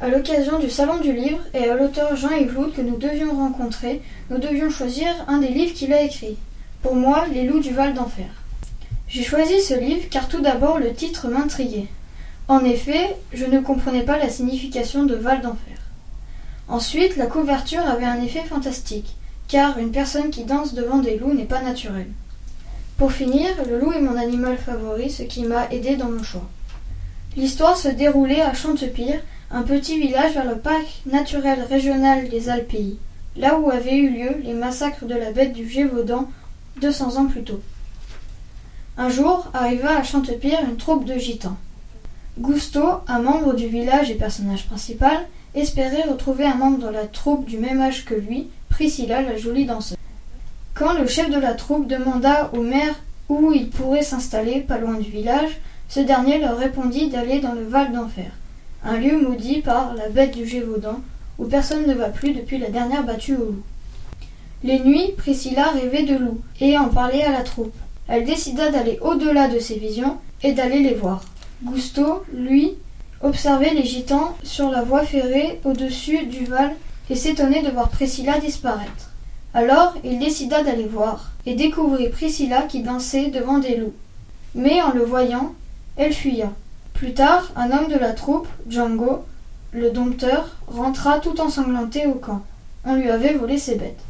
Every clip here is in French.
À l'occasion du Salon du Livre et à l'auteur Jean-Yves Loud que nous devions rencontrer, nous devions choisir un des livres qu'il a écrit. Pour moi, Les loups du Val d'Enfer. J'ai choisi ce livre car tout d'abord le titre m'intriguait. En effet, je ne comprenais pas la signification de Val d'Enfer. Ensuite, la couverture avait un effet fantastique, car une personne qui danse devant des loups n'est pas naturelle. Pour finir, le loup est mon animal favori, ce qui m'a aidé dans mon choix. L'histoire se déroulait à Chantepire, un petit village vers le parc naturel régional des Alpilles, là où avaient eu lieu les massacres de la bête du Gévaudan 200 ans plus tôt. Un jour arriva à Chantepire une troupe de gitans. Gusto, un membre du village et personnage principal, espérait retrouver un membre de la troupe du même âge que lui, Priscilla la jolie danseuse. Quand le chef de la troupe demanda au maire où il pourrait s'installer pas loin du village, ce dernier leur répondit d'aller dans le Val d'Enfer, un lieu maudit par la bête du Gévaudan, où personne ne va plus depuis la dernière battue au loup. Les nuits, Priscilla rêvait de loups et en parlait à la troupe. Elle décida d'aller au-delà de ses visions et d'aller les voir. Gusto, lui, observait les gitans sur la voie ferrée au-dessus du Val et s'étonnait de voir Priscilla disparaître. Alors il décida d'aller voir et découvrit Priscilla qui dansait devant des loups. Mais en le voyant, elle fuya. Plus tard, un homme de la troupe, Django, le dompteur, rentra tout ensanglanté au camp. On lui avait volé ses bêtes.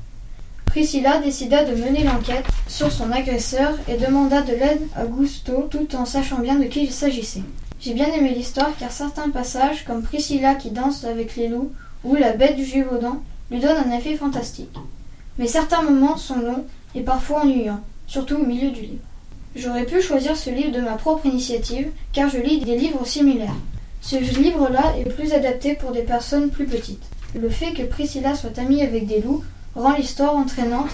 Priscilla décida de mener l'enquête sur son agresseur et demanda de l'aide à Gusto tout en sachant bien de qui il s'agissait. J'ai bien aimé l'histoire car certains passages, comme Priscilla qui danse avec les loups ou la bête du Gévaudan, lui donnent un effet fantastique. Mais certains moments sont longs et parfois ennuyants, surtout au milieu du livre. J'aurais pu choisir ce livre de ma propre initiative car je lis des livres similaires. Ce livre-là est plus adapté pour des personnes plus petites. Le fait que Priscilla soit amie avec des loups rend l'histoire entraînante.